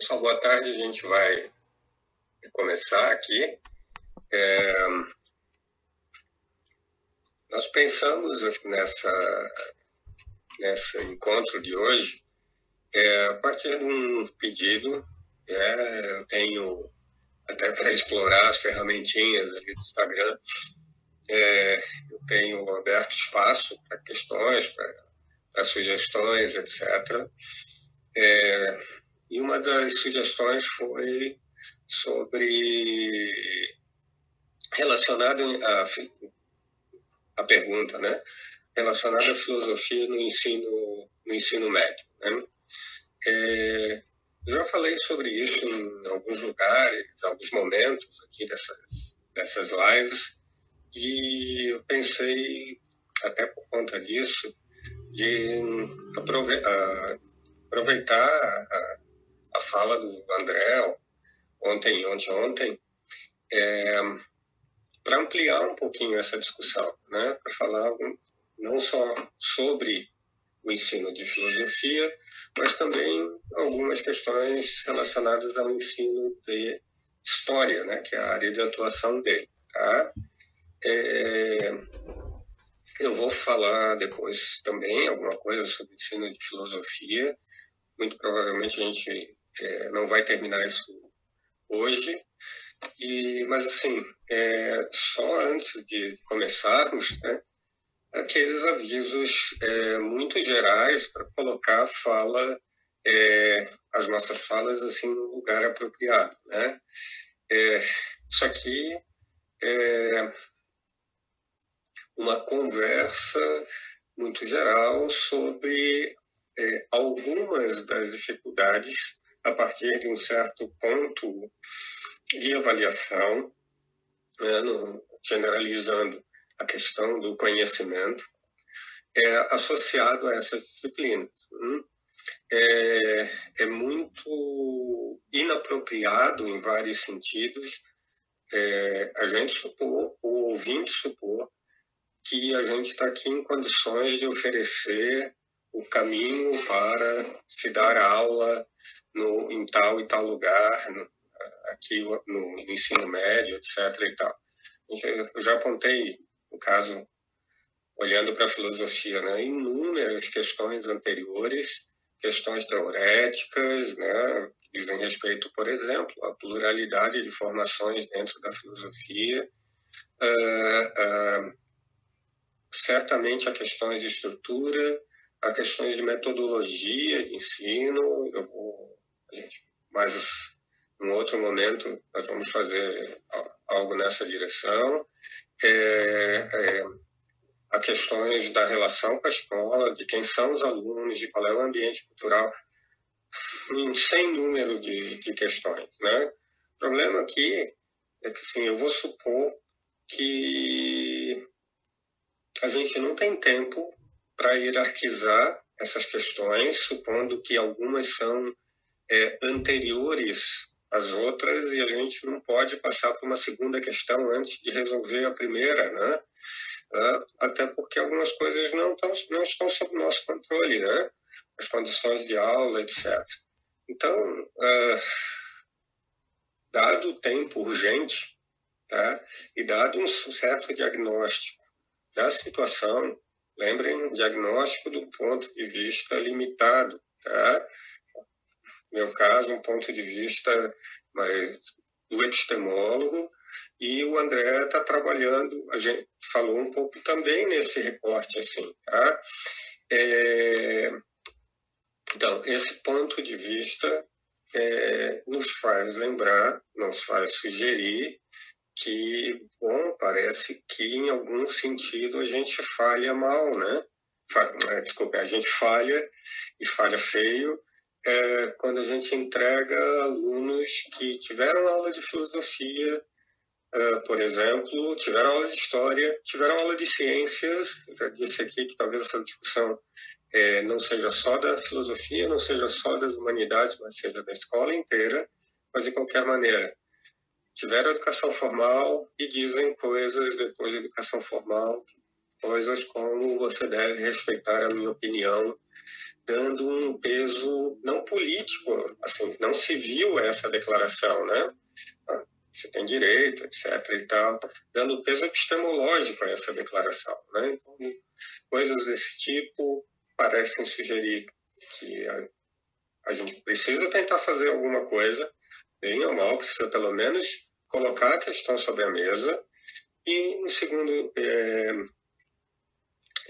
Pessoal, boa tarde. A gente vai começar aqui. É... Nós pensamos nessa nesse encontro de hoje é, a partir de um pedido. É, eu tenho até para explorar as ferramentinhas ali do Instagram. É, eu tenho aberto espaço para questões, para sugestões, etc. É, e uma das sugestões foi sobre relacionado a, a pergunta, né? Relacionada à filosofia no ensino no ensino médio. Né? É, já falei sobre isso em alguns lugares, alguns momentos aqui dessas dessas lives e eu pensei até por conta disso de aproveitar, aproveitar a, a fala do André ontem, ontem, ontem, é, para ampliar um pouquinho essa discussão, né? para falar não só sobre o ensino de filosofia, mas também algumas questões relacionadas ao ensino de história, né? que é a área de atuação dele. Tá? É, eu vou falar depois também alguma coisa sobre ensino de filosofia. Muito provavelmente a gente é, não vai terminar isso hoje. E, mas, assim, é, só antes de começarmos, né, aqueles avisos é, muito gerais para colocar a fala, é, as nossas falas, assim, no lugar apropriado, né? É, isso aqui é uma conversa muito geral sobre é, algumas das dificuldades a partir de um certo ponto de avaliação, né, no, generalizando a questão do conhecimento, é associado a essas disciplinas. Hum? É, é, muito inapropriado em vários sentidos é, a gente supor, o ouvinte supor, que a gente está aqui em condições de oferecer o caminho para se dar aula no, em tal e tal lugar, no, aqui no, no, ensino médio, etc. E tal. Eu já apontei, no caso, olhando para a filosofia, né, inúmeras questões anteriores, questões teoréticas, né, que dizem respeito, por exemplo, à pluralidade de formações dentro da filosofia, uh, uh, certamente a questões de estrutura, a questões de metodologia de ensino, eu vou mas num outro momento nós vamos fazer algo nessa direção. É, é, a questões da relação com a escola, de quem são os alunos, de qual é o ambiente cultural, em sem número de, de questões, né? O problema aqui é que, assim, eu vou supor que a gente não tem tempo para hierarquizar essas questões, supondo que algumas são é, anteriores às outras e a gente não pode passar por uma segunda questão antes de resolver a primeira, né? Ah, até porque algumas coisas não, tão, não estão sob nosso controle, né? As condições de aula, etc. Então, uh, dado o tempo urgente, tá? E dado um certo diagnóstico da situação, lembrem, diagnóstico do ponto de vista limitado, tá? Meu caso, um ponto de vista mais do epistemólogo, e o André está trabalhando, a gente falou um pouco também nesse recorte, assim, tá? É, então, esse ponto de vista é, nos faz lembrar, nos faz sugerir que, bom, parece que em algum sentido a gente falha mal, né? Fa desculpa, a gente falha e falha feio é quando a gente entrega alunos que tiveram aula de filosofia, uh, por exemplo, tiveram aula de história, tiveram aula de ciências. Já disse aqui que talvez essa discussão é, não seja só da filosofia, não seja só das humanidades, mas seja da escola inteira. Mas de qualquer maneira, tiveram educação formal e dizem coisas depois da educação formal, coisas como você deve respeitar a minha opinião dando um peso não político, assim, não civil a essa declaração, né? Ah, você tem direito, etc. e tal, dando peso epistemológico a essa declaração, né? Então, coisas desse tipo parecem sugerir que a, a gente precisa tentar fazer alguma coisa, bem ou mal, precisa pelo menos colocar a questão sobre a mesa e, em segundo é,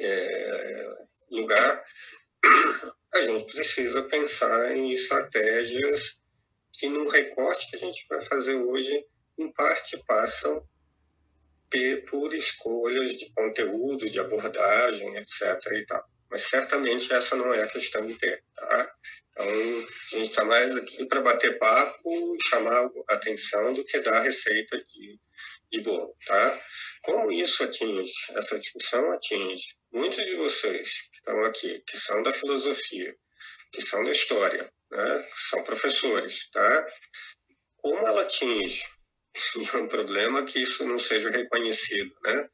é, lugar, a gente precisa pensar em estratégias que, no recorte que a gente vai fazer hoje, em parte passam por escolhas de conteúdo, de abordagem, etc. E tal. Mas certamente essa não é a questão inteira. Tá? Então, a gente está mais aqui para bater papo e chamar a atenção do que dar receita de, de bolo. Tá? Como isso atinge, essa discussão atinge muitos de vocês que estão aqui, que são da filosofia, que são da história, né? são professores, tá? Como ela atinge? é um problema que isso não seja reconhecido, né?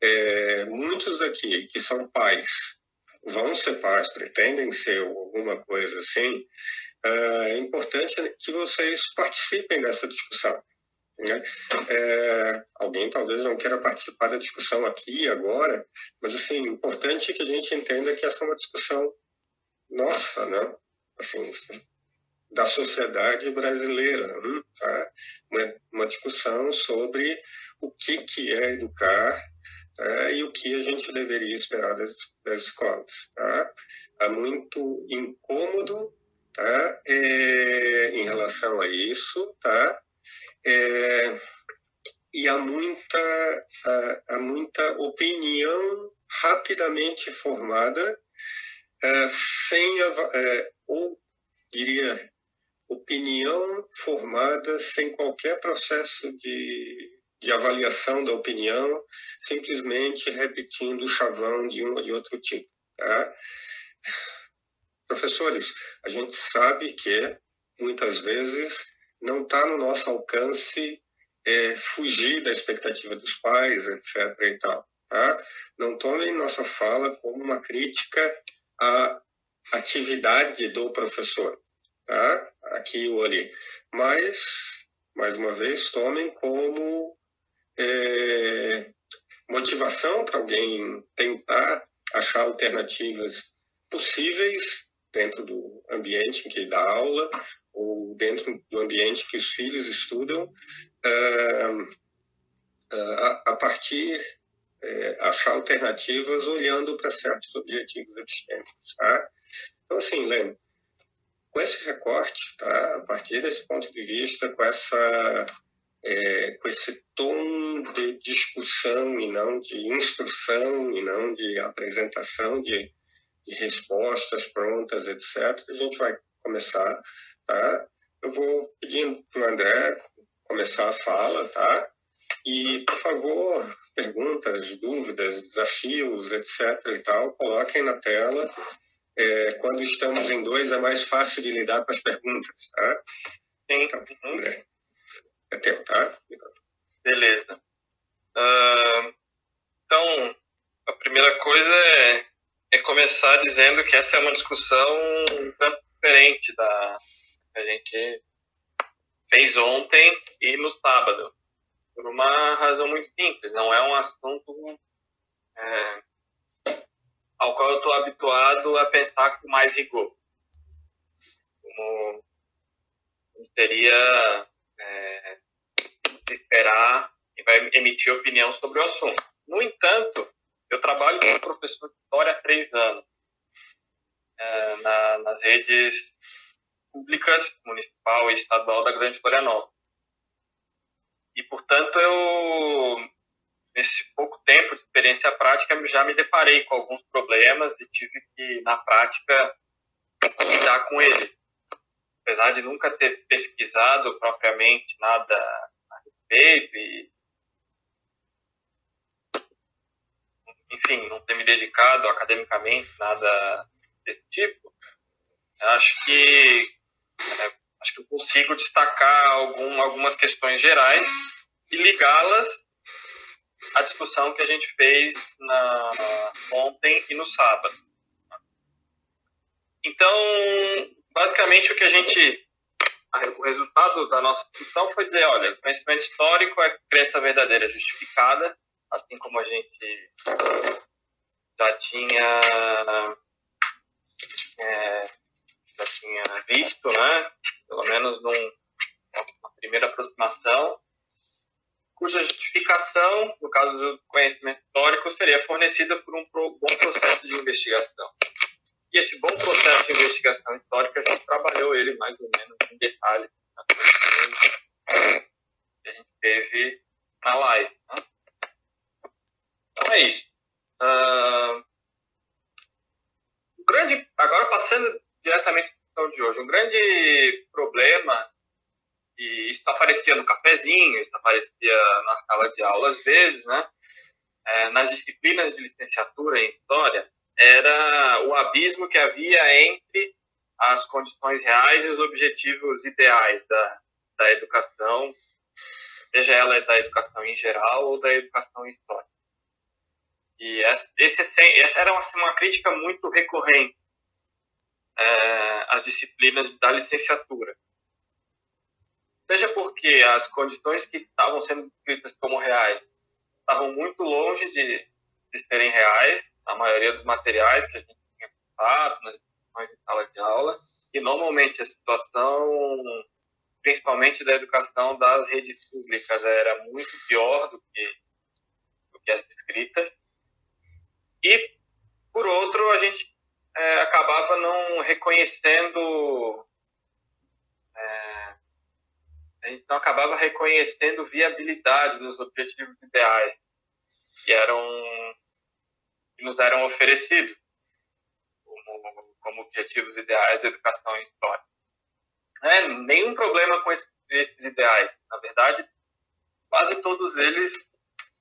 É, muitos daqui que são pais, vão ser pais, pretendem ser alguma coisa assim, é importante que vocês participem dessa discussão. Né? É, alguém talvez não queira participar da discussão aqui agora, mas assim, importante que a gente entenda que essa é uma discussão nossa, né? Assim, da sociedade brasileira, hum, tá? uma, uma discussão sobre o que que é educar tá? e o que a gente deveria esperar das, das escolas, tá? Há muito incômodo, tá? É, em relação a isso, tá? É, e há muita, há, muita opinião rapidamente formada, é, sem, é, ou diria, opinião formada sem qualquer processo de, de avaliação da opinião, simplesmente repetindo o chavão de um ou de outro tipo. Tá? Professores, a gente sabe que muitas vezes não está no nosso alcance é, fugir da expectativa dos pais, etc. E tal, tá? Não tomem nossa fala como uma crítica à atividade do professor, tá? aqui ou ali. Mas, mais uma vez, tomem como é, motivação para alguém tentar achar alternativas possíveis dentro do ambiente em que dá aula ou dentro do ambiente que os filhos estudam, uh, uh, a, partir uh, achar alternativas olhando para certos objetivos epistêmicos. Tá? Então, assim, lembre, com esse recorte, tá? a partir desse ponto de vista, com essa é, com esse tom de discussão e não de instrução e não de apresentação de, de respostas prontas, etc., a gente vai começar tá? Eu vou pedindo para o André começar a fala, tá? E, por favor, perguntas, dúvidas, desafios, etc. e tal, coloquem na tela. É, quando estamos em dois, é mais fácil de lidar com as perguntas, tá? Sim. Então, André, é teu, tá? Beleza. Uh, então, a primeira coisa é, é começar dizendo que essa é uma discussão um tanto diferente da, a gente fez ontem e no sábado, por uma razão muito simples. Não é um assunto é, ao qual eu estou habituado a pensar com mais rigor. Como teria é, se esperar e vai emitir opinião sobre o assunto. No entanto, eu trabalho como professor de história há três anos é, na, nas redes públicas, municipal e estadual da Grande Florianópolis. E, portanto, eu, nesse pouco tempo de experiência prática, já me deparei com alguns problemas e tive que, na prática, lidar com eles. Apesar de nunca ter pesquisado propriamente nada a respeito e enfim, não ter me dedicado academicamente nada desse tipo, acho que é, acho que eu consigo destacar algum, algumas questões gerais e ligá-las à discussão que a gente fez na, ontem e no sábado. Então, basicamente, o que a gente. O resultado da nossa discussão foi dizer: olha, conhecimento histórico é crença verdadeira justificada, assim como a gente já tinha, é, já tinha visto, né? pelo menos num, numa primeira aproximação, cuja justificação, no caso do conhecimento histórico, seria fornecida por um bom processo de investigação. E esse bom processo de investigação histórica, a gente trabalhou ele mais ou menos em detalhe que a gente teve na live. Né? Então é isso. Uh, grande, agora passando diretamente para a de hoje, um grande problema, e isso aparecia no cafezinho, isso aparecia na sala de aula às vezes, né? É, nas disciplinas de licenciatura em História, era o abismo que havia entre as condições reais e os objetivos ideais da, da educação, seja ela da educação em geral ou da educação em história. E essa, esse, essa era uma, uma crítica muito recorrente é, às disciplinas da licenciatura. Seja porque as condições que estavam sendo descritas como reais estavam muito longe de, de serem reais, a maioria dos materiais que a gente tinha contato nas instituições de sala de aula, e normalmente a situação, principalmente da educação das redes públicas, era muito pior do que, do que as escritas. E, por outro, a gente é, acabava não reconhecendo. É, a gente não acabava reconhecendo viabilidade nos objetivos ideais que eram que nos eram oferecidos como, como objetivos ideais da educação em história. É, nenhum problema com esses, esses ideais. Na verdade, quase todos eles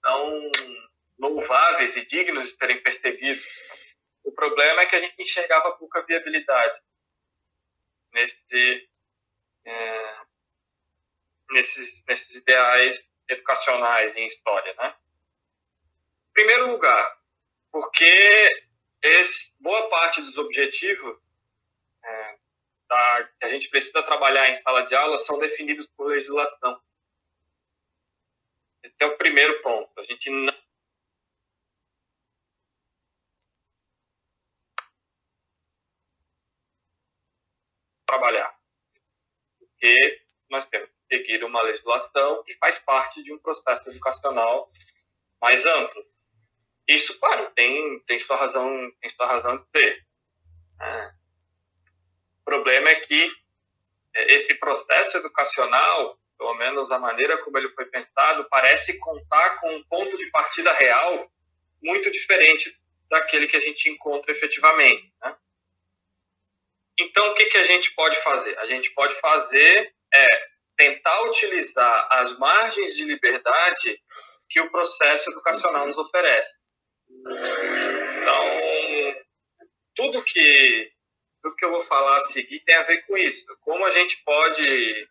são louváveis e dignos de serem perseguidos. O problema é que a gente enxergava pouca viabilidade nesse, é, nesses, nesses ideais educacionais em história, né? Em primeiro lugar, porque esse, boa parte dos objetivos é, da, que a gente precisa trabalhar em sala de aula são definidos por legislação. Esse é o primeiro ponto. A gente não trabalhar. Porque nós temos que seguir uma legislação que faz parte de um processo educacional mais amplo. Isso, claro, tem, tem, sua, razão, tem sua razão de ser. É. O problema é que é, esse processo educacional, pelo menos a maneira como ele foi pensado, parece contar com um ponto de partida real muito diferente daquele que a gente encontra efetivamente. Né? Então, o que, que a gente pode fazer? A gente pode fazer é tentar utilizar as margens de liberdade que o processo educacional nos oferece. Então, tudo que, tudo que eu vou falar a seguir tem a ver com isso. Como a gente pode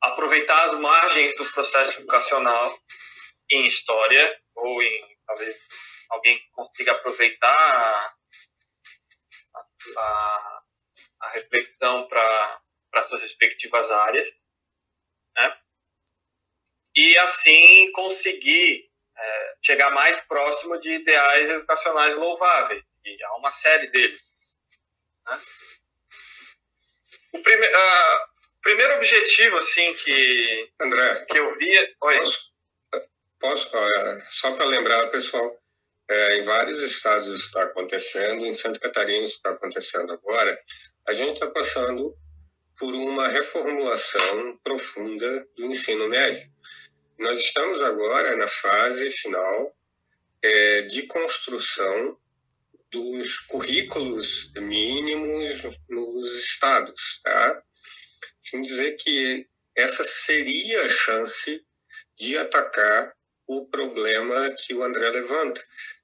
aproveitar as margens do processo educacional em história, ou em talvez alguém consiga aproveitar a, a a reflexão para suas respectivas áreas, né? e assim conseguir é, chegar mais próximo de ideais educacionais louváveis, e há uma série deles. Né? O prime uh, primeiro objetivo assim que, André, que eu via... Oi. Posso, posso uh, só para lembrar, pessoal, é, em vários estados isso está acontecendo, em Santa Catarina isso está acontecendo agora, a gente está passando por uma reformulação profunda do ensino médio. Nós estamos agora na fase final é, de construção dos currículos mínimos nos estados, tá? Deixa dizer que essa seria a chance de atacar o problema que o André levanta,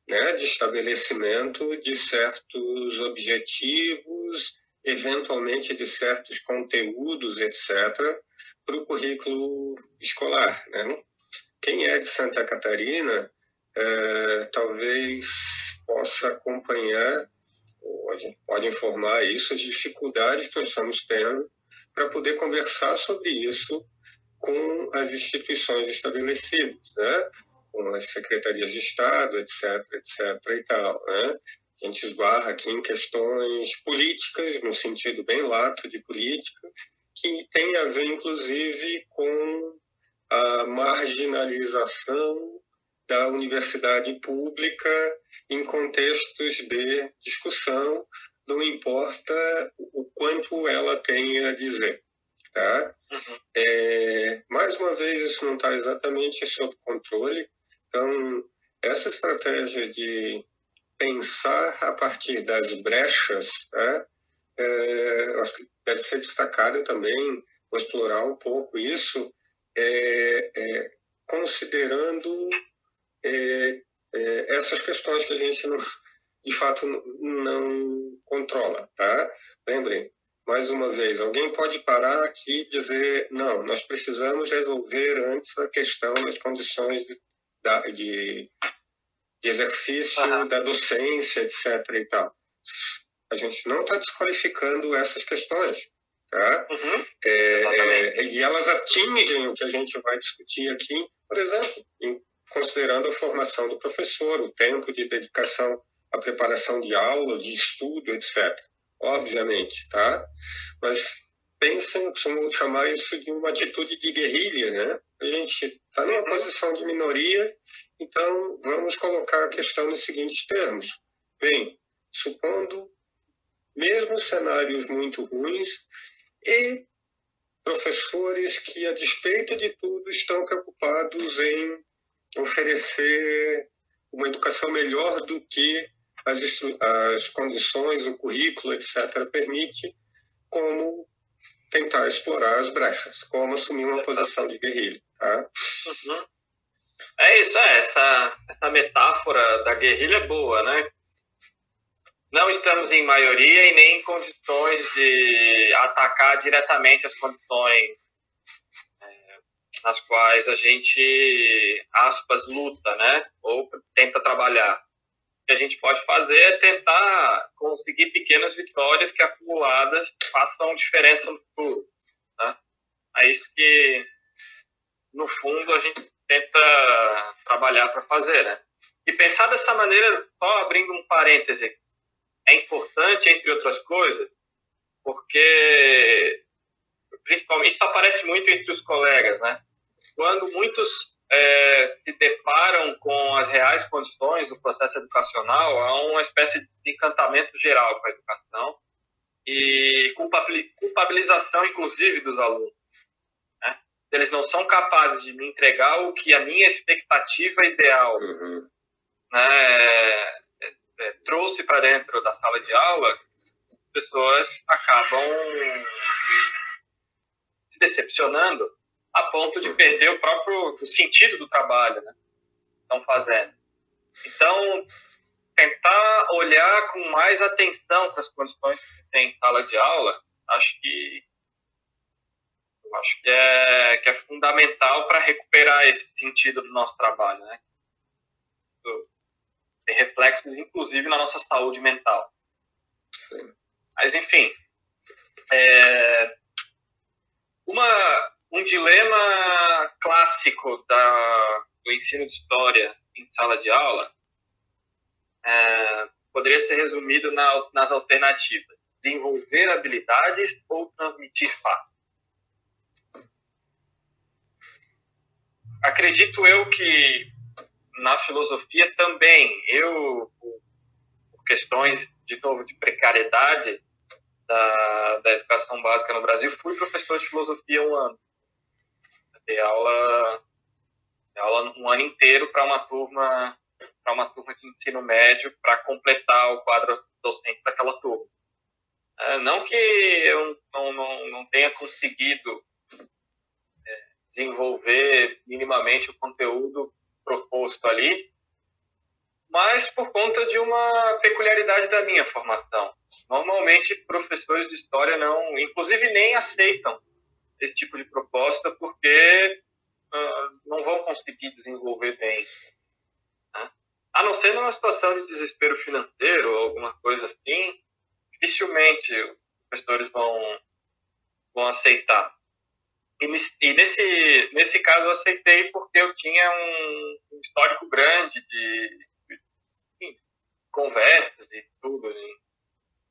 né, de estabelecimento de certos objetivos eventualmente de certos conteúdos, etc., para o currículo escolar. Né? Quem é de Santa Catarina é, talvez possa acompanhar a gente pode informar isso, as dificuldades que nós estamos tendo para poder conversar sobre isso com as instituições estabelecidas, né? com as secretarias de Estado, etc., etc. e tal. Né? A gente esbarra aqui em questões políticas, no sentido bem lato de política, que tem a ver, inclusive, com a marginalização da universidade pública em contextos de discussão, não importa o quanto ela tenha a dizer. Tá? Uhum. É, mais uma vez, isso não está exatamente sob controle. Então, essa estratégia de pensar a partir das brechas, né, é, acho que deve ser destacada também, vou explorar um pouco isso, é, é, considerando é, é, essas questões que a gente não, de fato não controla, tá? Lembrem, mais uma vez, alguém pode parar aqui e dizer, não, nós precisamos resolver antes a questão das condições de, de, de exercício uhum. da docência, etc. e tal. A gente não está desqualificando essas questões, tá? Uhum. É, é, e elas atingem o que a gente vai discutir aqui, por exemplo, em considerando a formação do professor, o tempo de dedicação à preparação de aula, de estudo, etc. Obviamente, tá? Mas pensem, costumam chamar isso de uma atitude de guerrilha, né? A gente está numa posição de minoria, então vamos colocar a questão nos seguintes termos. Bem, supondo mesmo cenários muito ruins e professores que, a despeito de tudo, estão preocupados em oferecer uma educação melhor do que as, as condições, o currículo, etc., permite, como tentar explorar as brechas, como assumir uma posição de guerrilha. Tá? Uhum. É isso, é, essa, essa metáfora da guerrilha é boa, né? Não estamos em maioria e nem em condições de atacar diretamente as condições nas quais a gente, aspas, luta, né? Ou tenta trabalhar. O que a gente pode fazer é tentar conseguir pequenas vitórias que acumuladas façam diferença no futuro. Né? É isso que, no fundo, a gente tenta trabalhar para fazer, né? E pensar dessa maneira, só abrindo um parêntese, é importante, entre outras coisas, porque principalmente isso aparece muito entre os colegas, né? quando muitos é, se deparam com as reais condições do processo educacional, há uma espécie de encantamento geral com a educação e culpabilização, inclusive, dos alunos. Eles não são capazes de me entregar o que a minha expectativa ideal uhum. né, é, é, trouxe para dentro da sala de aula, as pessoas acabam se decepcionando a ponto de perder o próprio o sentido do trabalho, né? Estão fazendo. Então, tentar olhar com mais atenção para as condições que tem em sala de aula, acho que acho que é, que é fundamental para recuperar esse sentido do nosso trabalho, né? Tem reflexos, inclusive, na nossa saúde mental. Sim. Mas, enfim, é, uma, um dilema clássico da, do ensino de história em sala de aula é, poderia ser resumido na, nas alternativas: desenvolver habilidades ou transmitir fatos. Acredito eu que na filosofia também, eu, por questões, de novo, de precariedade da, da educação básica no Brasil, fui professor de filosofia um ano ter aula, aula um ano inteiro para uma turma para uma turma de ensino médio para completar o quadro docente daquela turma. É, não que eu não, não, não tenha conseguido desenvolver minimamente o conteúdo proposto ali, mas por conta de uma peculiaridade da minha formação. Normalmente, professores de história não, inclusive, nem aceitam esse tipo de proposta porque uh, não vão conseguir desenvolver bem. Né? A não ser numa situação de desespero financeiro ou alguma coisa assim, dificilmente os professores vão, vão aceitar. E, e nesse, nesse caso eu aceitei porque eu tinha um, histórico grande de, de, de conversas e tudo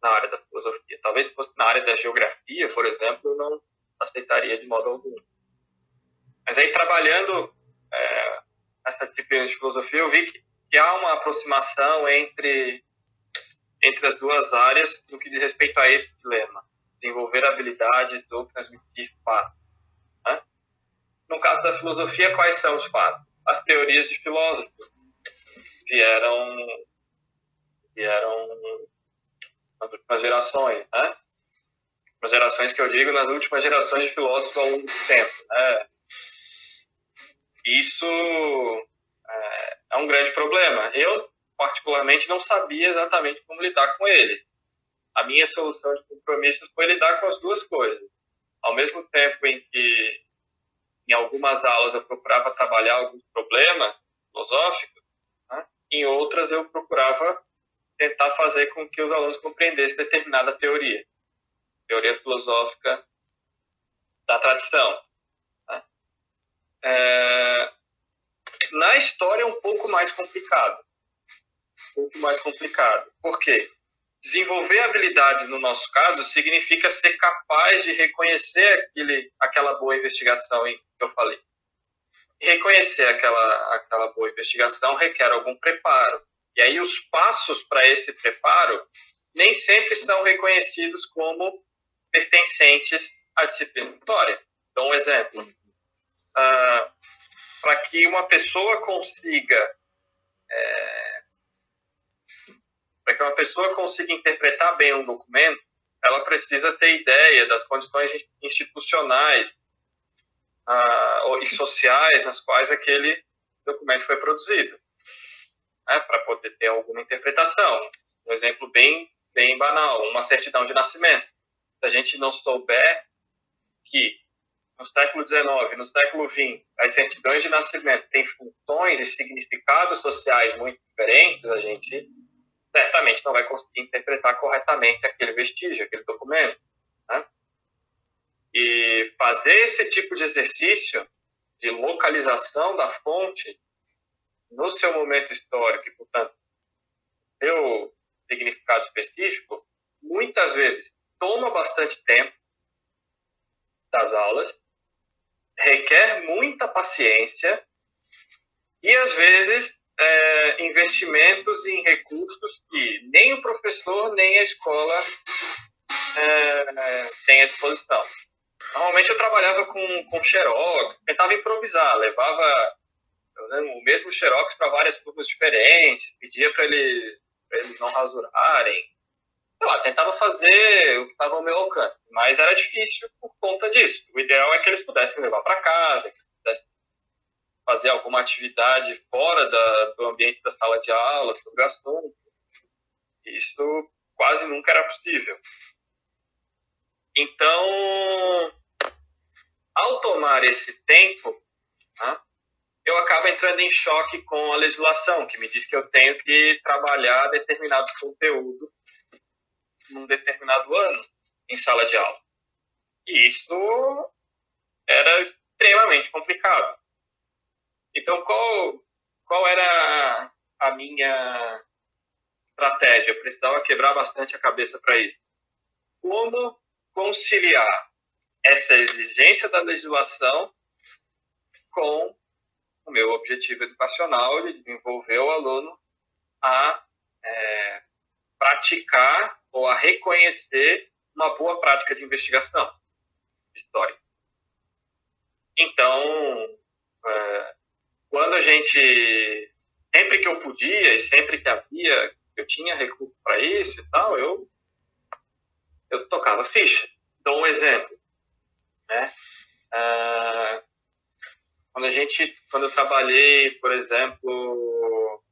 na área da filosofia. Talvez fosse na área da geografia, por exemplo, eu não aceitaria de modo algum. Mas aí, trabalhando é, essa disciplina de filosofia, eu vi que, que há uma aproximação entre, entre as duas áreas no que diz respeito a esse dilema: desenvolver habilidades do transmitir fatos. No caso da filosofia, quais são os fatos? As teorias de filósofos vieram vieram nas últimas gerações, né? As gerações que eu digo, nas últimas gerações de filósofos ao longo do tempo, né? Isso é, é um grande problema. Eu, particularmente, não sabia exatamente como lidar com ele. A minha solução de compromisso foi lidar com as duas coisas. Ao mesmo tempo em que, em algumas aulas, eu procurava trabalhar alguns problemas filosóficos, né? em outras eu procurava tentar fazer com que os alunos compreendessem determinada teoria, teoria filosófica da tradição. Né? É, na história é um pouco mais complicado, um pouco mais complicado. Por quê? Desenvolver habilidades, no nosso caso, significa ser capaz de reconhecer aquele, aquela boa investigação que eu falei. reconhecer aquela, aquela boa investigação requer algum preparo, e aí os passos para esse preparo nem sempre são reconhecidos como pertencentes à disciplina de história. Então, um exemplo. Uh, para que uma pessoa consiga é, para que uma pessoa consiga interpretar bem um documento, ela precisa ter ideia das condições institucionais uh, e sociais nas quais aquele documento foi produzido né, para poder ter alguma interpretação. Um exemplo bem, bem banal, uma certidão de nascimento. Se a gente não souber que no século XIX, no século XX, as certidões de nascimento têm funções e significados sociais muito diferentes, a gente certamente não vai conseguir interpretar corretamente aquele vestígio, aquele documento. Né? E fazer esse tipo de exercício de localização da fonte no seu momento histórico e, portanto, seu significado específico, muitas vezes toma bastante tempo das aulas, requer muita paciência e, às vezes, é, investimentos em recursos que nem o professor nem a escola é, tem à disposição. Normalmente eu trabalhava com, com xerox, tentava improvisar, levava o mesmo xerox para várias turmas diferentes, pedia para eles, eles não rasurarem. Lá, tentava fazer o que estava ao meu alcance, mas era difícil por conta disso. O ideal é que eles pudessem levar para casa, que pudessem fazer alguma atividade fora da, do ambiente da sala de aula sobre o assunto. Isso quase nunca era possível. Então, ao tomar esse tempo, né, eu acabo entrando em choque com a legislação, que me diz que eu tenho que trabalhar determinados conteúdos num determinado ano em sala de aula. E isso era extremamente complicado. Então, qual, qual era a minha estratégia? Eu precisava quebrar bastante a cabeça para isso. Como conciliar essa exigência da legislação com o meu objetivo educacional de desenvolver o aluno a é, praticar ou a reconhecer uma boa prática de investigação de história. Então, é, quando a gente, sempre que eu podia e sempre que havia, eu tinha recurso para isso e tal, eu, eu tocava ficha. Dou um exemplo. Né? Ah, quando a gente, quando eu trabalhei, por exemplo,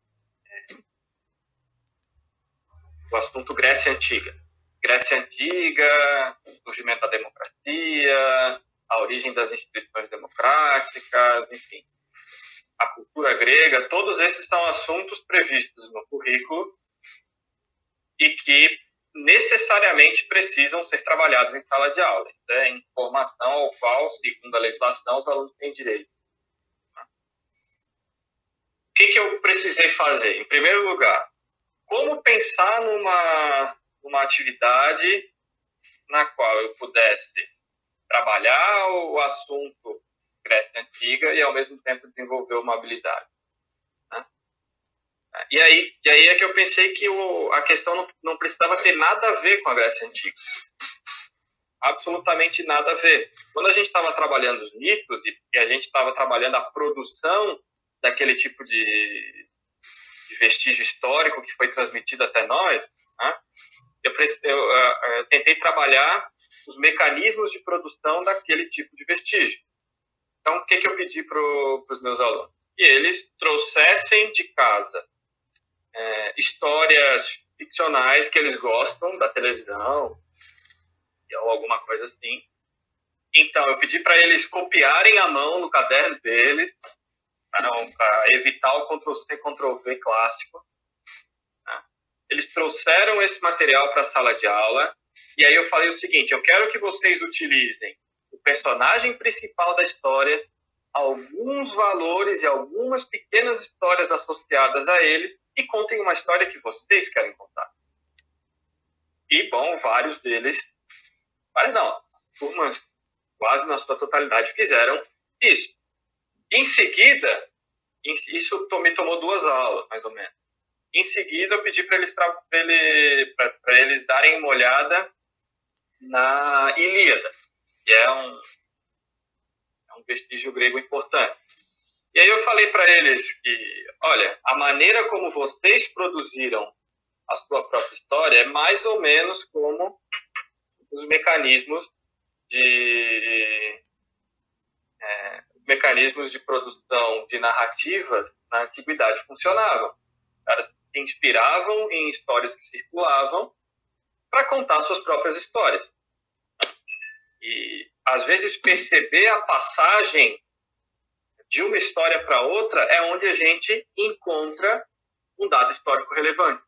o assunto Grécia Antiga. Grécia Antiga, surgimento da democracia, a origem das instituições democráticas, enfim. A cultura grega, todos esses são assuntos previstos no currículo e que necessariamente precisam ser trabalhados em sala de aula. Isso é informação ao qual, segundo a legislação, os alunos têm direito. O que, que eu precisei fazer? Em primeiro lugar, como pensar numa, numa atividade na qual eu pudesse trabalhar o assunto Grécia Antiga e, ao mesmo tempo, desenvolver uma habilidade. Né? E, aí, e aí é que eu pensei que o, a questão não, não precisava ter nada a ver com a Grécia Antiga. Absolutamente nada a ver. Quando a gente estava trabalhando os mitos e, a gente estava trabalhando a produção daquele tipo de, de vestígio histórico que foi transmitido até nós, né? eu, eu, uh, eu, tentei trabalhar os mecanismos de produção daquele tipo de vestígio. Então, o que, que eu pedi para os meus alunos? Que eles trouxessem de casa é, histórias ficcionais que eles gostam da televisão ou alguma coisa assim. Então, eu pedi para eles copiarem a mão no caderno deles, para evitar o Ctrl-C, Ctrl-V clássico. Né? Eles trouxeram esse material para a sala de aula, e aí eu falei o seguinte: eu quero que vocês utilizem personagem principal da história, alguns valores e algumas pequenas histórias associadas a eles, e contem uma história que vocês querem contar. E, bom, vários deles, vários não, turmas quase na sua totalidade fizeram isso. Em seguida, isso me tomou duas aulas, mais ou menos. Em seguida, eu pedi para eles, ele, eles darem uma olhada na Ilíada, que é um, é um vestígio grego importante. E aí eu falei para eles que, olha, a maneira como vocês produziram a sua própria história é mais ou menos como os mecanismos de é, mecanismos de produção de narrativas na antiguidade funcionavam. Caras se inspiravam em histórias que circulavam para contar suas próprias histórias. E, às vezes, perceber a passagem de uma história para outra é onde a gente encontra um dado histórico relevante.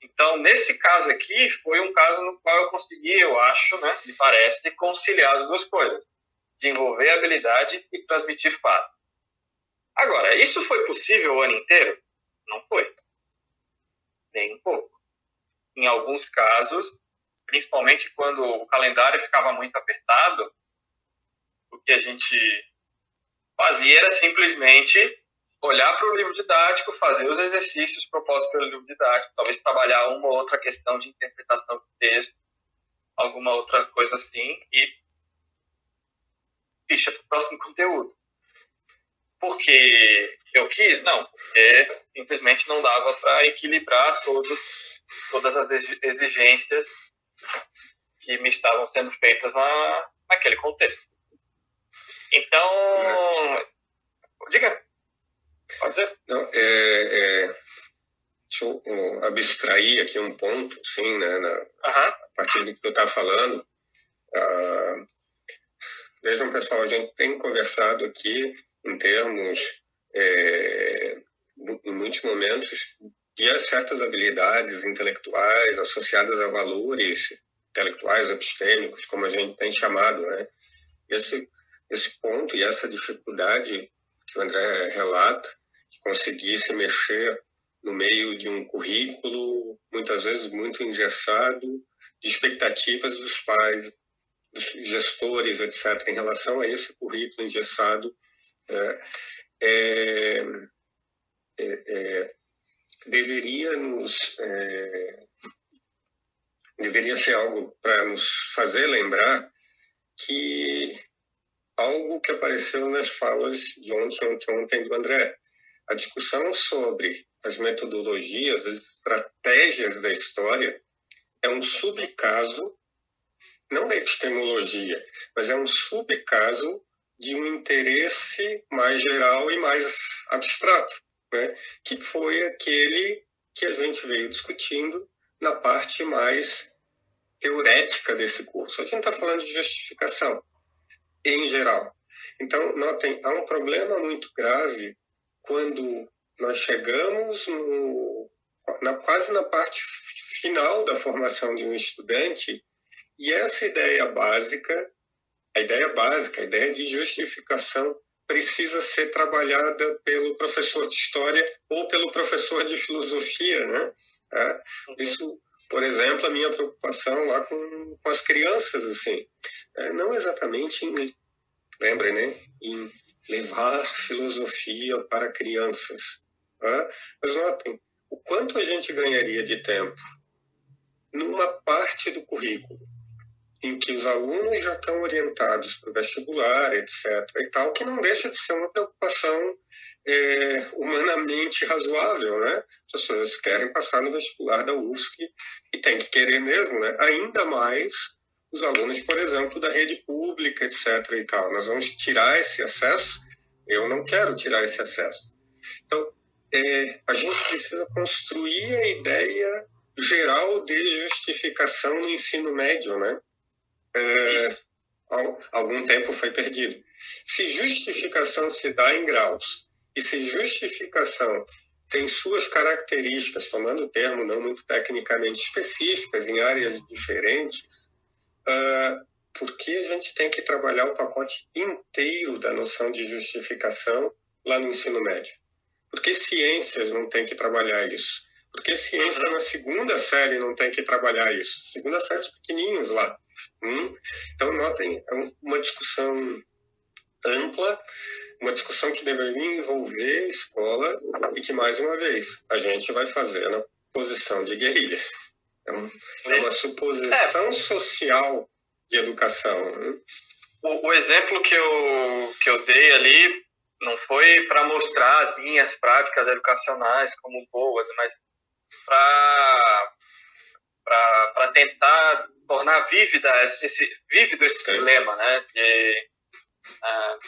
Então, nesse caso aqui, foi um caso no qual eu consegui, eu acho, né, me parece, conciliar as duas coisas desenvolver habilidade e transmitir fato. Agora, isso foi possível o ano inteiro? Não foi. Nem um pouco. Em alguns casos, principalmente quando o calendário ficava muito apertado, o que a gente fazia era simplesmente olhar para o livro didático, fazer os exercícios propostos pelo livro didático, talvez trabalhar uma ou outra questão de interpretação do texto, alguma outra coisa assim, e ficha para o próximo conteúdo. Porque eu quis? Não, porque simplesmente não dava para equilibrar todos, todas as exigências que me estavam sendo feitas na, naquele contexto. Então, diga. Pode dizer? Não, é, é, deixa eu abstrair aqui um ponto, sim, né, na, uhum. a partir do que você está falando. Uh, Vejam, pessoal, a gente tem conversado aqui em termos, é, em muitos momentos, de certas habilidades intelectuais associadas a valores intelectuais, epistêmicos, como a gente tem chamado, né? Esse, esse ponto e essa dificuldade que o André relata, de conseguir se mexer no meio de um currículo, muitas vezes muito engessado, de expectativas dos pais, dos gestores, etc., em relação a esse currículo engessado, é, é, é, é deveria nos é, deveria ser algo para nos fazer lembrar que algo que apareceu nas falas de ontem, ontem, ontem do André, a discussão sobre as metodologias, as estratégias da história é um subcaso não é epistemologia, mas é um subcaso de um interesse mais geral e mais abstrato, né? que foi aquele que a gente veio discutindo na parte mais teorética desse curso. A gente está falando de justificação, em geral. Então, notem, há um problema muito grave quando nós chegamos no, na, quase na parte final da formação de um estudante e essa ideia básica, a ideia básica, a ideia de justificação precisa ser trabalhada pelo professor de história ou pelo professor de filosofia, né? É, isso, por exemplo, a minha preocupação lá com, com as crianças, assim, é, não exatamente em, lembrem, né, em levar filosofia para crianças, é? mas notem o quanto a gente ganharia de tempo numa parte do currículo em que os alunos já estão orientados para o vestibular, etc. e tal, que não deixa de ser uma preocupação é, humanamente razoável, né? As pessoas querem passar no vestibular da UFSC e tem que querer mesmo, né? Ainda mais os alunos, por exemplo, da rede pública, etc. e tal. Nós vamos tirar esse acesso? Eu não quero tirar esse acesso. Então, é, a gente precisa construir a ideia geral de justificação no ensino médio, né? é, algum tempo foi perdido. Se justificação se dá em graus e se justificação tem suas características, tomando o termo não muito tecnicamente específicas, em áreas diferentes, uh, por que a gente tem que trabalhar o pacote inteiro da noção de justificação lá no ensino médio? Por que ciências não tem que trabalhar isso? Por que ciência na segunda série não tem que trabalhar isso? Segunda série pequenininhos lá. Hum? Então, notem, é uma discussão ampla, uma discussão que deveria envolver a escola e que, mais uma vez, a gente vai fazer na posição de guerrilha. É, é uma suposição é. social de educação. Né? O, o, exemplo que eu, que eu dei ali não foi para mostrar as minhas práticas educacionais como boas, mas para tentar tornar vívida esse, vívido esse dilema, né? De, uh,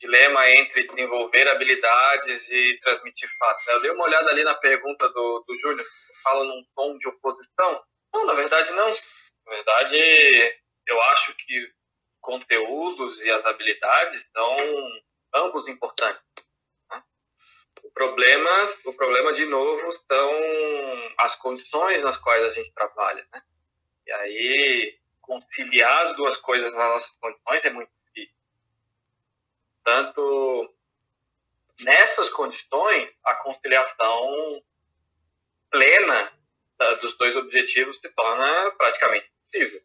dilema entre desenvolver habilidades e transmitir fatos. Eu dei uma olhada ali na pergunta do, do Júnior, fala num tom de oposição. Não, na verdade não. Na verdade, eu acho que conteúdos e as habilidades são ambos importantes problemas, o problema de novo são as condições nas quais a gente trabalha, né? E aí conciliar as duas coisas nas nossas condições é muito difícil. Tanto nessas condições, a conciliação plena dos dois objetivos se torna praticamente impossível,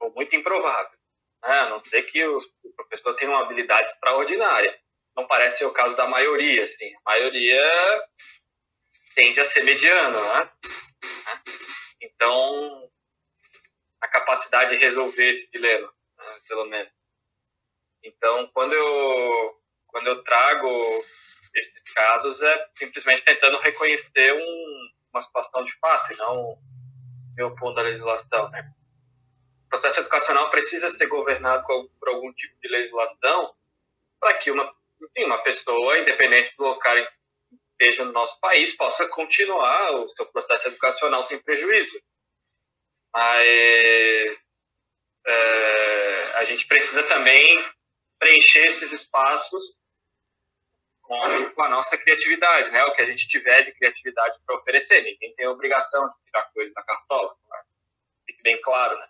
ou muito improvável. Né? A não ser que o professor tenha uma habilidade extraordinária não parece ser o caso da maioria, assim. A maioria tende a ser mediano, né? Então, a capacidade de resolver esse dilema, né? pelo menos. Então, quando eu, quando eu trago esses casos, é simplesmente tentando reconhecer um, uma situação de fato e não meu ponto da legislação, né? O processo educacional precisa ser governado por algum tipo de legislação para que uma enfim, uma pessoa, independente do local em que esteja no nosso país, possa continuar o seu processo educacional sem prejuízo. Mas é, a gente precisa também preencher esses espaços com, com, a nossa criatividade, né? O que a gente tiver de criatividade para oferecer. Ninguém tem a obrigação de tirar coisa da cartola. Fique bem claro, né?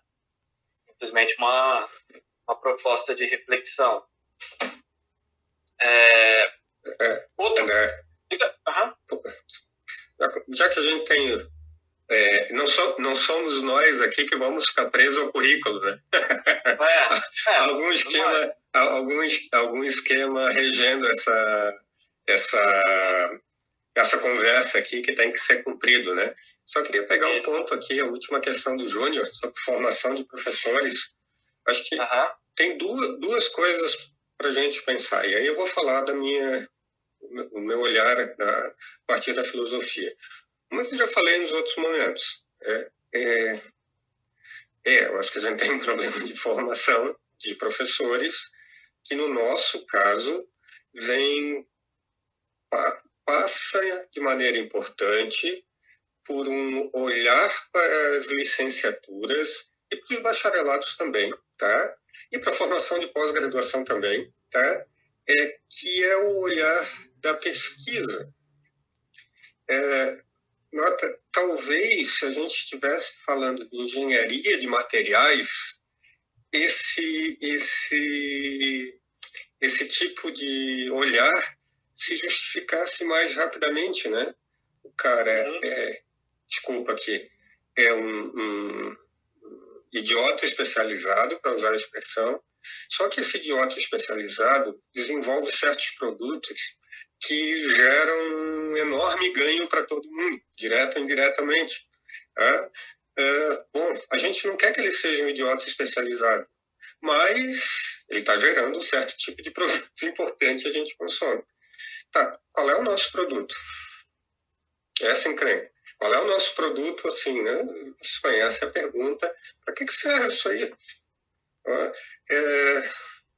Simplesmente uma, uma proposta de reflexão. É, é, outro... André, uhum. já que a gente tem é, não, so, não, somos nós aqui que vamos ficar presos ao currículo, né? É, é, algum, esquema, algum, algum esquema regendo essa, essa, essa conversa aqui que tem que ser cumprido, né? Só queria pegar um ponto aqui, a última questão do Júnior, sobre formação de professores. Acho que uhum. tem duas, duas coisas para a gente pensar. E aí eu vou falar da minha, o meu olhar a partir da filosofia. Como eu já falei nos outros momentos, é, é, é, eu acho que a gente tem um problema de formação de professores que, no nosso caso, vem passa de maneira importante por um olhar para as licenciaturas e para os bacharelados também, tá? e para a formação de pós-graduação também, tá? é, que é o olhar da pesquisa. É, nota, talvez se a gente estivesse falando de engenharia de materiais, esse, esse, esse tipo de olhar se justificasse mais rapidamente, né? O cara é, uhum. é desculpa aqui, é um, um idiota especializado, para usar a expressão, só que esse idiota especializado desenvolve certos produtos que geram um enorme ganho para todo mundo, direto ou indiretamente. É, é, bom, a gente não quer que ele seja um idiota especializado, mas ele está gerando um certo tipo de produto importante a gente consome. Tá, qual é o nosso produto? Essa encrenca. Qual é o nosso produto, assim, né? Você conhece a pergunta, para que, que serve isso aí? É,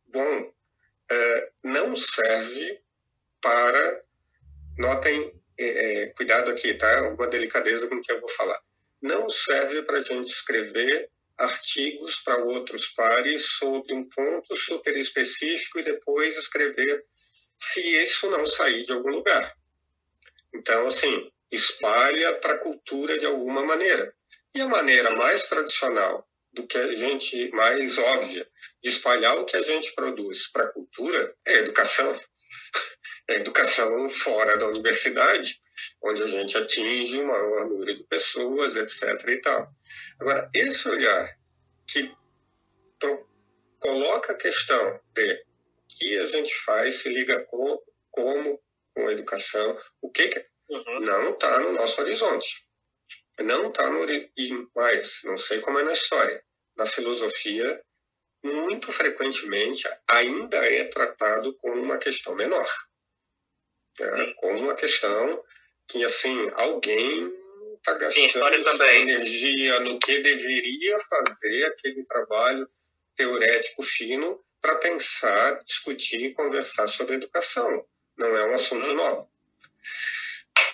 bom, é, não serve para. Notem, é, é, cuidado aqui, tá? Alguma delicadeza com o que eu vou falar. Não serve para a gente escrever artigos para outros pares sobre um ponto super específico e depois escrever se isso não sair de algum lugar. Então, assim, espalha para a cultura de alguma maneira. E a maneira mais tradicional do que a gente mais óbvia de espalhar o que a gente produz para a cultura é a educação. É a educação fora da universidade, onde a gente atinge uma maior número de pessoas, etc. E tal. Agora, esse olhar que coloca a questão de o que a gente faz se liga com, como com a educação, o que, que uhum. não está no nosso horizonte. Não está no e mais, não sei como é na história. Na filosofia, muito frequentemente ainda é tratado como uma questão menor, né? como uma questão que assim alguém está gastando energia no que deveria fazer aquele trabalho teorético fino para pensar, discutir, conversar sobre educação. Não é um assunto uhum. novo.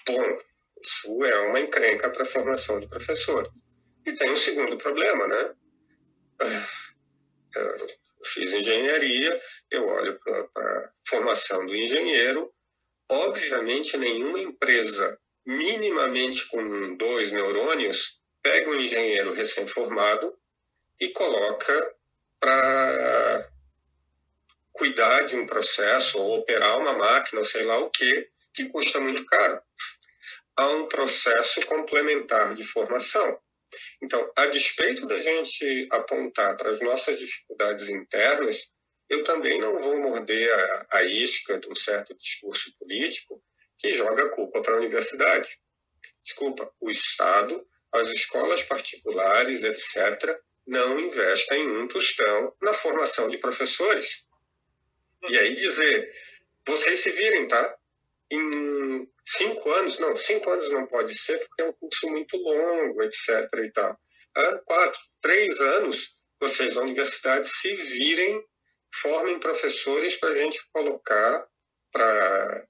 Bom, isso é uma encrenca para a formação de professores. E tem um segundo problema, né? Eu fiz engenharia, eu olho para a formação do engenheiro. Obviamente, nenhuma empresa minimamente com dois neurônios pega um engenheiro recém-formado e coloca para cuidar de um processo ou operar uma máquina, sei lá o que, que custa muito caro. Há um processo complementar de formação. Então, a despeito da gente apontar para as nossas dificuldades internas, eu também não vou morder a, a isca de um certo discurso político que joga a culpa para a universidade. Desculpa, o Estado, as escolas particulares, etc., não investem um tostão na formação de professores. E aí dizer, vocês se virem, tá? em cinco anos, não, cinco anos não pode ser porque é um curso muito longo, etc. e tal. Quatro, três anos, vocês, a universidade, se virem, formem professores para a gente colocar pra,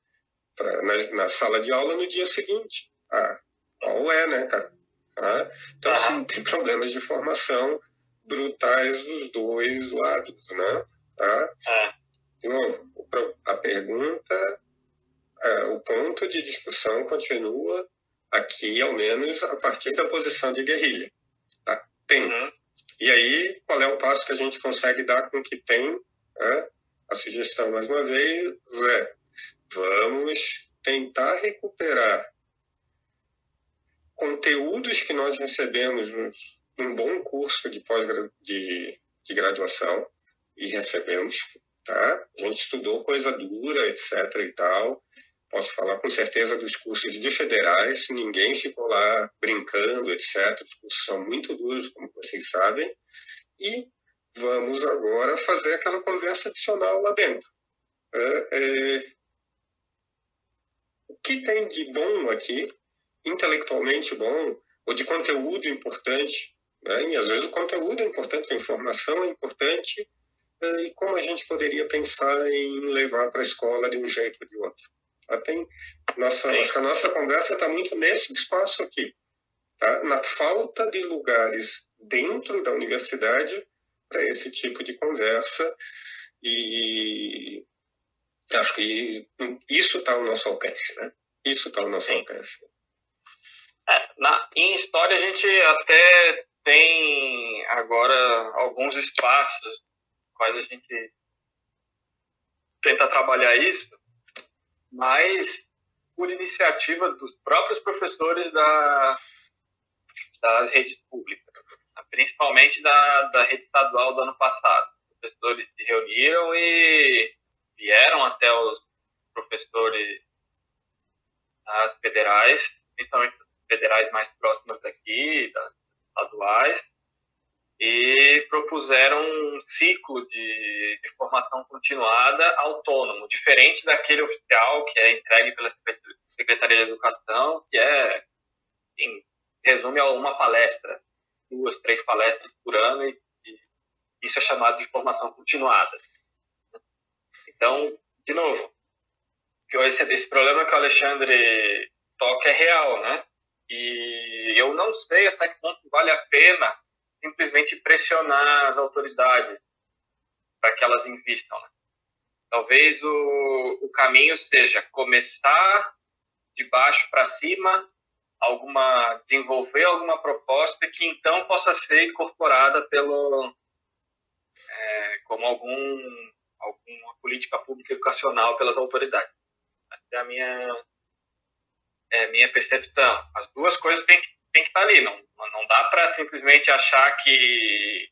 pra, na, na, sala de aula no dia seguinte. Ah, qual é, né, cara? Ah, então, sim, tem problemas de formação brutais dos dois lados, né? Tá? É. De novo, a pergunta é, o ponto de discussão continua aqui, ao menos, a partir da posição de guerrilha. Tá? Tem. Uhum. E aí, qual é o passo que a gente consegue dar com o que tem? Né? A sugestão, mais uma vez, é vamos tentar recuperar conteúdos que nós recebemos num bom curso de pós de, de graduação e recebemos, tá? A gente estudou coisa dura, etc e tal, posso falar com certeza dos cursos de federais, ninguém ficou lá brincando, etc. Os cursos são muito duros, como vocês sabem, e vamos agora fazer aquela conversa adicional lá dentro. É, é, o que tem de bom aqui, intelectualmente bom, ou de conteúdo importante, né? e às vezes o conteúdo é importante, a informação é importante, é, e como a gente poderia pensar em levar para a escola de um jeito ou de outro. Tem nossa, acho que a nossa conversa está muito nesse espaço aqui, tá? na falta de lugares dentro da universidade para esse tipo de conversa e acho que isso está ao nosso alcance, né? Isso está ao nosso Sim. alcance. É, na, em história a gente até tem agora alguns espaços quais a gente tenta trabalhar isso, mas por iniciativa dos próprios professores da, das redes públicas, principalmente da, da rede estadual do ano passado. Os professores se reuniram e vieram até os professores das federais, principalmente federais mais próximas daqui, das estaduais, e propuseram um ciclo de, de, formação continuada autônomo, diferente daquele oficial que é entregue pela Secretaria de Educação, que é, em resume a uma palestra, duas, três palestras por ano, e, e isso é chamado de formação continuada. Então, de novo, esse, esse problema que o Alexandre toca é real, né? E eu não sei até que ponto vale a pena simplesmente pressionar as autoridades para que elas invistam. Né? Talvez o, o caminho seja começar de baixo para cima, alguma desenvolver alguma proposta que então possa ser incorporada pelo é, como algum alguma política pública educacional pelas autoridades. Essa é a minha é, minha percepção. As duas coisas têm, têm que estar ali. Não, não dá para simplesmente achar que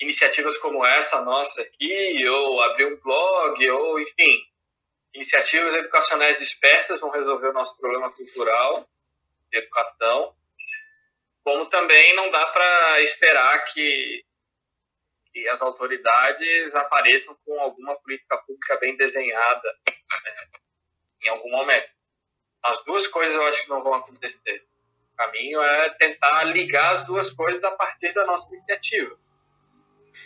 iniciativas como essa nossa aqui, ou abrir um blog, ou enfim, iniciativas educacionais dispersas vão resolver o nosso problema cultural educação, como também não dá para esperar que, que as autoridades apareçam com alguma política pública bem desenhada né, em algum momento. As duas coisas eu acho que não vão acontecer. O caminho é tentar ligar as duas coisas a partir da nossa iniciativa.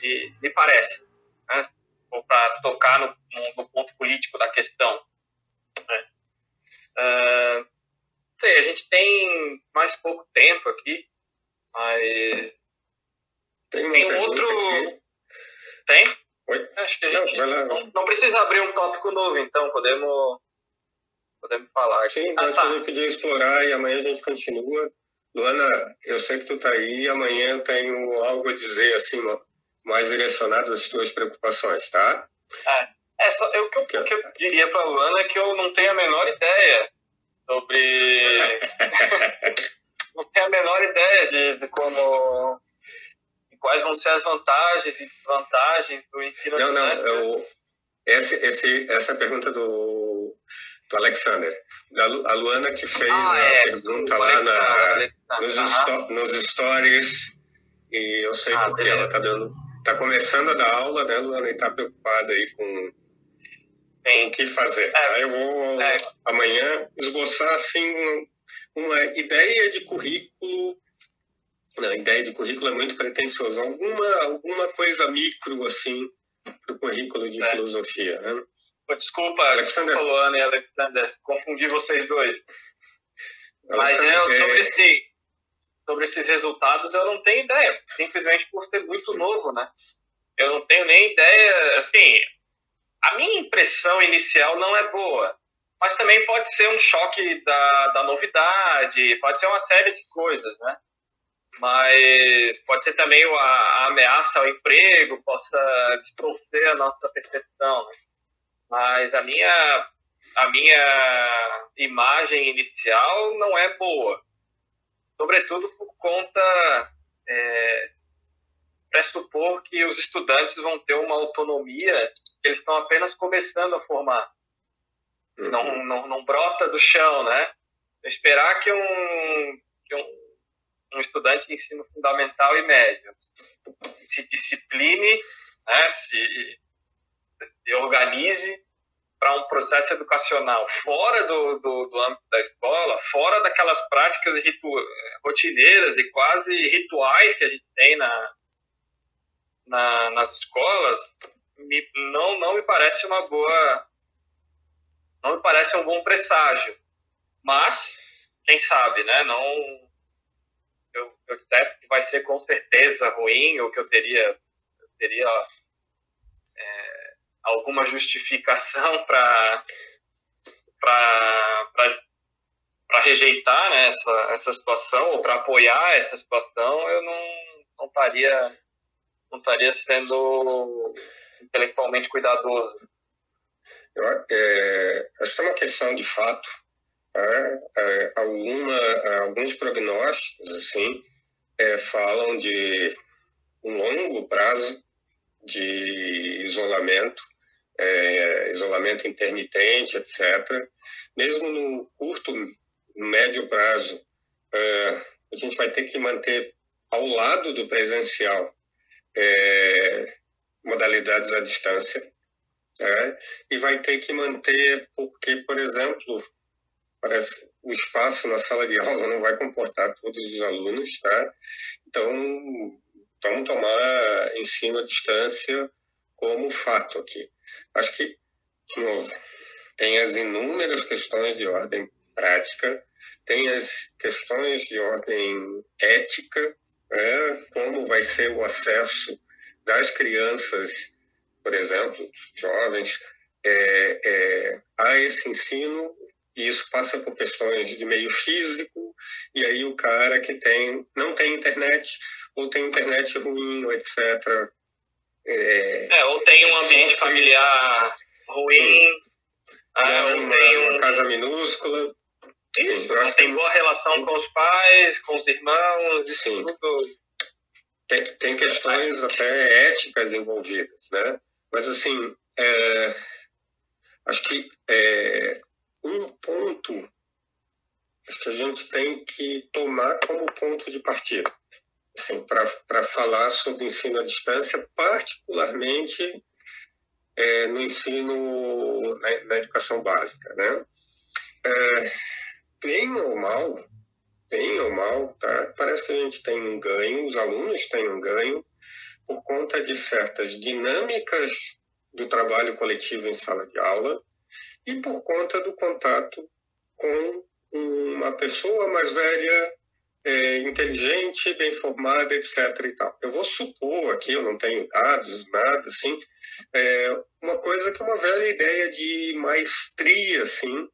E, me parece. Né? Para tocar no, no, ponto político da questão. Né? Uh, sei, a gente tem mais pouco tempo aqui, mas. Tem, tem outro. Aqui. Tem? Oi? Acho que a gente não, não, não, precisa abrir um tópico novo, então podemos podemos falar. Sim, ah, tá. eu podia explorar e amanhã a gente continua. Luana, eu sei que tu tá aí, amanhã eu tenho algo a dizer, assim, mais direcionado às tuas preocupações, tá? É, é só, eu, o que, eu, que eu diria para Luana é que eu não tenho a menor ideia sobre... não tenho a menor ideia de, de como... quais vão ser as vantagens e desvantagens do ensino Não, não, eu, esse, esse, essa pergunta do do Alexander. A Luana que fez ah, a é, pergunta lá na, nos, nos stories e eu sei ah, porque beleza. ela está dando, tá começando a dar aula, né, Luana, e está preocupada aí com, com o que fazer. É, Aí eu vou é. amanhã esboçar assim uma, uma ideia de currículo não, a ideia de currículo é muito pretensiosa. Alguma, alguma coisa micro, assim, para o currículo de é. filosofia. Né? Desculpa, Alexander. desculpa, Luana e Alexander, confundi vocês dois. Mas é, sobre, esse, sobre esses resultados eu não tenho ideia, simplesmente por ser muito novo, né? Eu não tenho nem ideia, assim, a minha impressão inicial não é boa, mas também pode ser um choque da, da novidade, pode ser uma série de coisas, né? mas pode ser também a, a ameaça ao emprego, possa distorcer a nossa percepção. Né? Mas a minha, a minha imagem inicial não é boa, sobretudo por conta é, pressupor que os estudantes vão ter uma autonomia eles estão apenas começando a formar. Uhum. Não, não, não brota do chão, né? Esperar que um, que um um estudante de ensino fundamental e médio se discipline, né, se, se organize para um processo educacional fora do, do, do, âmbito da escola, fora daquelas práticas ritu, rotineiras e quase rituais que a gente tem na, na, nas escolas, me, não, não me parece uma boa. Não me parece um bom presságio. Mas, quem sabe, né? Não, eu, eu dissesse que vai ser com certeza ruim, ou que eu teria teria é, alguma justificação para para rejeitar né, essa, essa situação ou para apoiar essa situação, eu não, não estaria não estaria sendo intelectualmente cuidadoso. Eu, é, que é uma questão de fato. É, é, alguma, alguns prognósticos assim é, falam de um longo prazo de isolamento, é, isolamento intermitente, etc. Mesmo no curto, médio prazo, é, a gente vai ter que manter ao lado do presencial é, modalidades à distância, é, e vai ter que manter, porque, por exemplo, parece o espaço na sala de aula não vai comportar todos os alunos, tá? Então, vamos tomar ensino à distância como fato aqui. Acho que, de novo, tem as inúmeras questões de ordem prática, tem as questões de ordem ética, né? como vai ser o acesso das crianças, por exemplo, jovens, é, é, a esse ensino, e isso passa por questões de meio físico, e aí o cara que tem não tem internet, ou tem internet ruim, ou etc. É, é ou tem um ambiente sofre, familiar ruim, ah, ou uma, tem um... uma casa minúscula. Isso, Sim, tem boa relação com os pais, com os irmãos, Sim. tudo tem, tem questões até éticas envolvidas, né? Mas, assim, é, acho que é, um ponto acho que a gente tem que tomar como ponto de partida, assim, para falar sobre ensino à distância, particularmente é, no ensino, na, na, educação básica, né? É, bem ou mal, bem ou mal, tá? parece que a gente tem um ganho, os alunos têm um ganho por conta de certas dinâmicas do trabalho coletivo em sala de aula e por conta do contato com uma pessoa mais velha, é, inteligente, bem formada, etc. E tal. Eu vou supor aqui, eu não tenho dados, nada assim, é, uma coisa que é uma velha ideia de maestria, assim,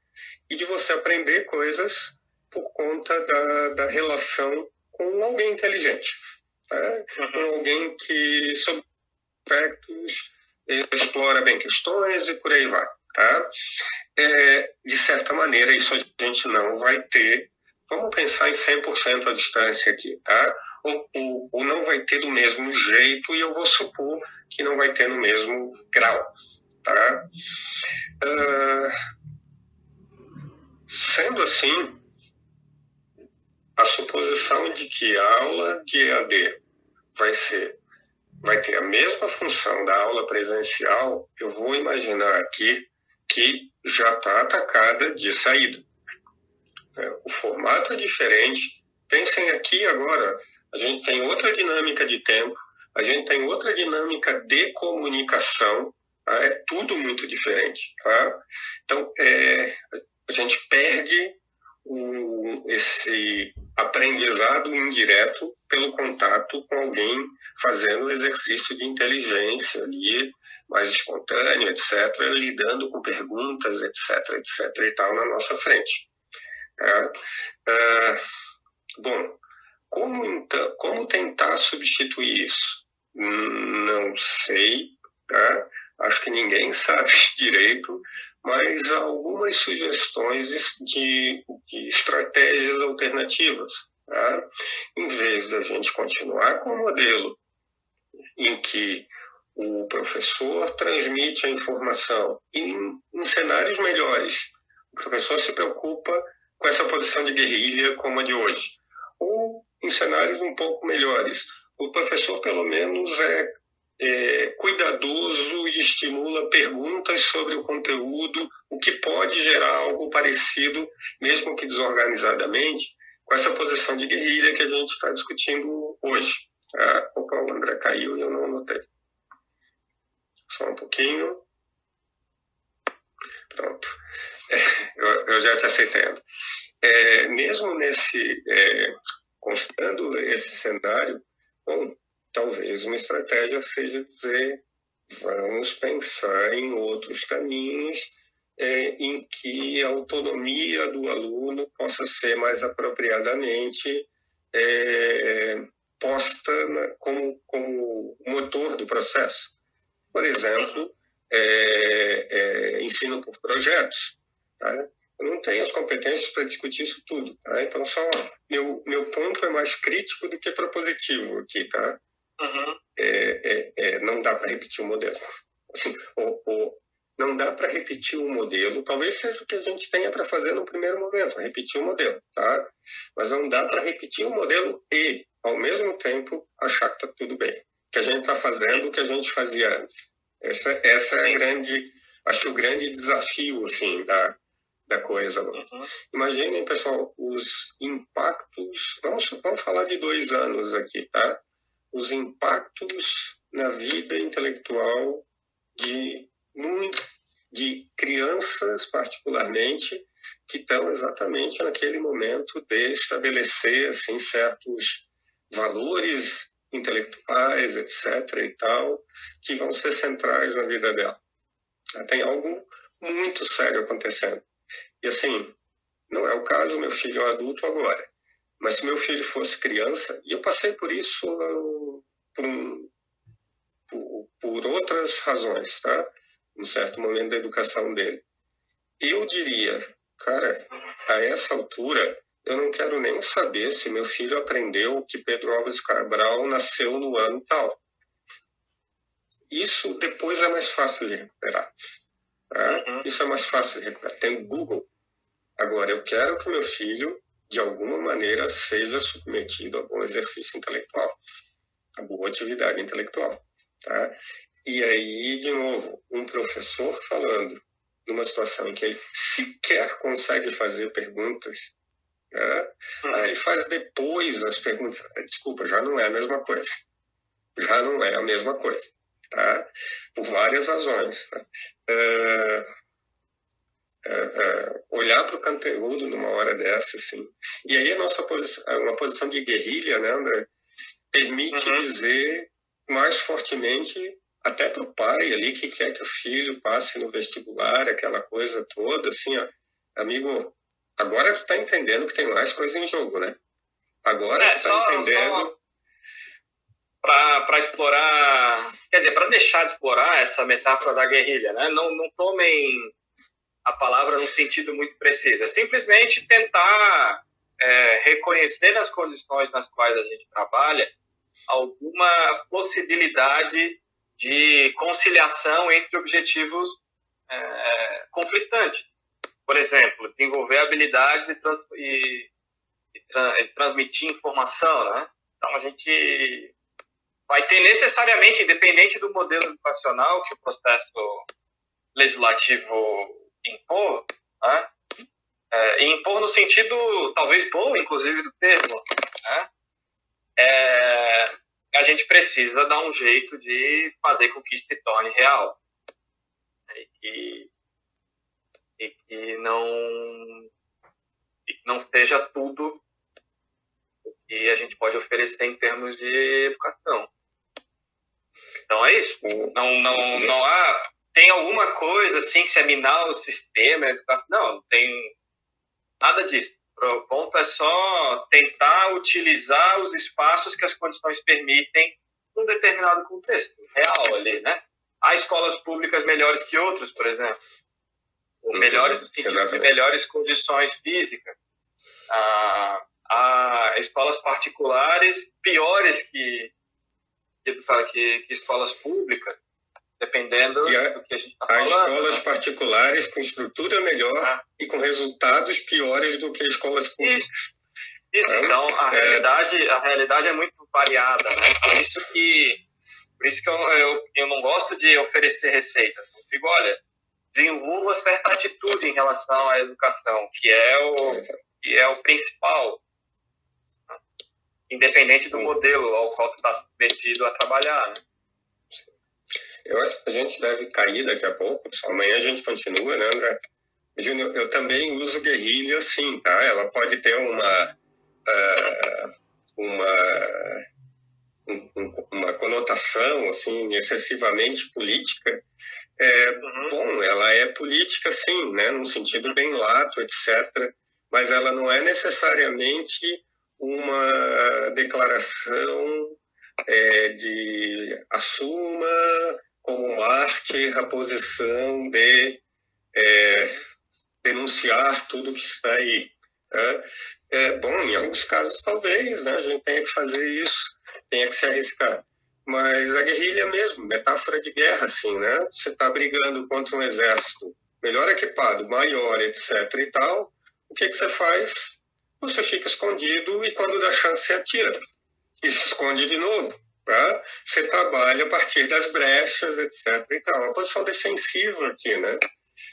e de você aprender coisas por conta da, da relação com alguém inteligente, tá? uhum. com alguém que, sob aspectos, explora bem questões e por aí vai. Tá? É, de certa maneira, isso a gente não vai ter. Vamos pensar em 100% a distância aqui, tá? Ou, ou, ou, não vai ter do mesmo jeito, e eu vou supor que não vai ter no mesmo grau, tá? Uh, sendo assim, a suposição de que a aula de EAD vai ser vai ter a mesma função da aula presencial, eu vou imaginar aqui que já está atacada de saída. É, o formato é diferente. Pensem aqui agora, a gente tem outra dinâmica de tempo, a gente tem outra dinâmica de comunicação, tá? é tudo muito diferente. Tá? Então, é, a gente perde o, esse aprendizado indireto pelo contato com alguém fazendo exercício de inteligência ali, mais espontâneo, etc., lidando com perguntas, etc., etc., e tal, na nossa frente. Tá? Ah, bom, como, então, como tentar substituir isso? Não sei, tá? acho que ninguém sabe direito, mas algumas sugestões de, de estratégias alternativas. Tá? Em vez da gente continuar com o modelo em que o professor transmite a informação em, em cenários melhores, o professor se preocupa com essa posição de guerrilha como a de hoje, ou em cenários um pouco melhores, o professor pelo menos é é, cuidadoso e estimula perguntas sobre o conteúdo, o que pode gerar algo parecido, mesmo que desorganizadamente, com essa posição de guerrilha que a gente está discutindo hoje. Ah, opa, o André caiu e eu não anotei. Só um pouquinho. Pronto. É, eu, eu, já te aceitando. É, mesmo nesse, é, constando esse cenário, bom, talvez uma estratégia seja dizer vamos pensar em outros caminhos é, em que a autonomia do aluno possa ser mais apropriadamente é, posta na, como, como motor do processo. Por exemplo, é, é ensino por projetos. Tá? Eu não tenho as competências para discutir isso tudo. Tá? Então, só meu, meu ponto é mais crítico do que propositivo aqui. Tá? Uhum. É, é, não dá para repetir o modelo. Assim, o, o, não dá para repetir o modelo. Talvez seja o que a gente tenha para fazer no primeiro momento, repetir o modelo, tá? Mas não dá para repetir o modelo e, ao mesmo tempo, achar que está tudo bem. Que a gente está fazendo o que a gente fazia antes. Essa, essa é a grande, acho que o grande desafio, assim, da, da coisa. Uhum. Imaginem, pessoal, os impactos. Vamos, vamos falar de dois anos aqui, tá? Os impactos na vida intelectual de de crianças, particularmente, que estão exatamente naquele momento de estabelecer assim certos valores intelectuais, etc. e tal, que vão ser centrais na vida dela. Tem algo muito sério acontecendo. E assim, não é o caso, meu filho é um adulto agora. Mas se meu filho fosse criança, e eu passei por isso por, por, por outras razões, tá? um certo momento da educação dele. Eu diria, cara, a essa altura, eu não quero nem saber se meu filho aprendeu que Pedro Alves Cabral nasceu no ano tal. Isso depois é mais fácil de recuperar. Tá? Uhum. Isso é mais fácil de recuperar. Tem o Google. Agora, eu quero que meu filho, de alguma maneira, seja submetido a bom exercício intelectual, a boa atividade intelectual. Tá? E aí, de novo, um professor falando numa situação em que ele sequer consegue fazer perguntas, né? Hum. aí ele faz depois as perguntas. Desculpa, já não é a mesma coisa. Já não é a mesma coisa, tá? Por várias razões. Tá? É, é, é, olhar para o conteúdo numa hora dessa, assim. E aí a nossa posição, uma posição de guerrilha, né, André, permite uhum. dizer mais fortemente até para o pai ali que quer que o filho passe no vestibular, aquela coisa toda, assim, ó, amigo, agora tu tá entendendo que tem mais coisa em jogo, né? Agora é, tu tá só, entendendo. Para explorar, quer dizer, para deixar de explorar essa metáfora da guerrilha, né? Não, não tomem a palavra num sentido muito preciso, é simplesmente tentar é, reconhecer nas condições nas quais a gente trabalha alguma possibilidade de conciliação entre objetivos é, conflitantes. Por exemplo, desenvolver habilidades e, trans, e, e, tra, e, transmitir informação. Né? Então, a gente vai ter necessariamente, independente do modelo educacional que o processo legislativo impor, né? é, impor no sentido talvez bom, inclusive, do termo, né? É, a gente precisa dar um jeito de fazer com que isso se torne real. E que, e que não, e que não seja tudo o que a gente pode oferecer em termos de educação. Então é isso. Não, não, não há. Tem alguma coisa assim, seminar o sistema, educação. Não, não tem nada disso. O ponto é só tentar utilizar os espaços que as condições permitem num determinado contexto real ali, né? Há escolas públicas melhores que outras, por exemplo. Ou uhum, melhores no sentido Exatamente. de melhores condições físicas. Ah, há escolas particulares piores que, que, que escolas públicas dependendo a, do que a gente está falando. Há escolas né? particulares com estrutura melhor ah. e com resultados piores do que escolas públicas. Isso. Isso, então a é... realidade, a realidade é muito variada, né? Por isso que, por isso que eu, eu, eu não gosto de oferecer receitas. Eu digo, olha, desenvolva certa atitude em relação à educação, que é o, que é o principal, independente do modelo ao qual tu está submetido a trabalhar, né? Eu acho que a gente deve cair daqui a pouco, amanhã a gente continua, né, André? Júnior, eu também uso guerrilha sim, tá? Ela pode ter uma, uh, uma um, uma conotação assim excessivamente política, é, uhum. bom, ela é política sim, né, num sentido bem lato, etc. Mas ela não é necessariamente uma declaração é, de assuma como mártir a posição de é, denunciar tudo que está aí. Né? É, bom, em alguns casos talvez né, a gente tenha que fazer isso, tenha que se arriscar. Mas a guerrilha mesmo, metáfora de guerra, assim, né? Você está brigando contra um exército melhor equipado, maior, etc. e tal. O que, que você faz? Você fica escondido e quando dá chance você atira. E se esconde de novo. Tá? Você trabalha a partir das brechas, etc. E tal. Uma posição defensiva aqui, né?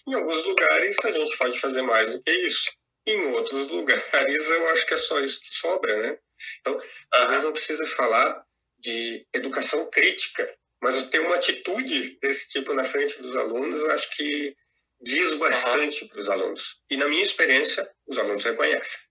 Em alguns lugares a gente pode fazer mais do que isso. Em outros lugares eu acho que é só isso que sobra, né? Então, talvez não precise falar de educação crítica, mas ter uma atitude desse tipo na frente dos alunos, eu acho que diz bastante para os alunos. E na minha experiência, os alunos reconhecem.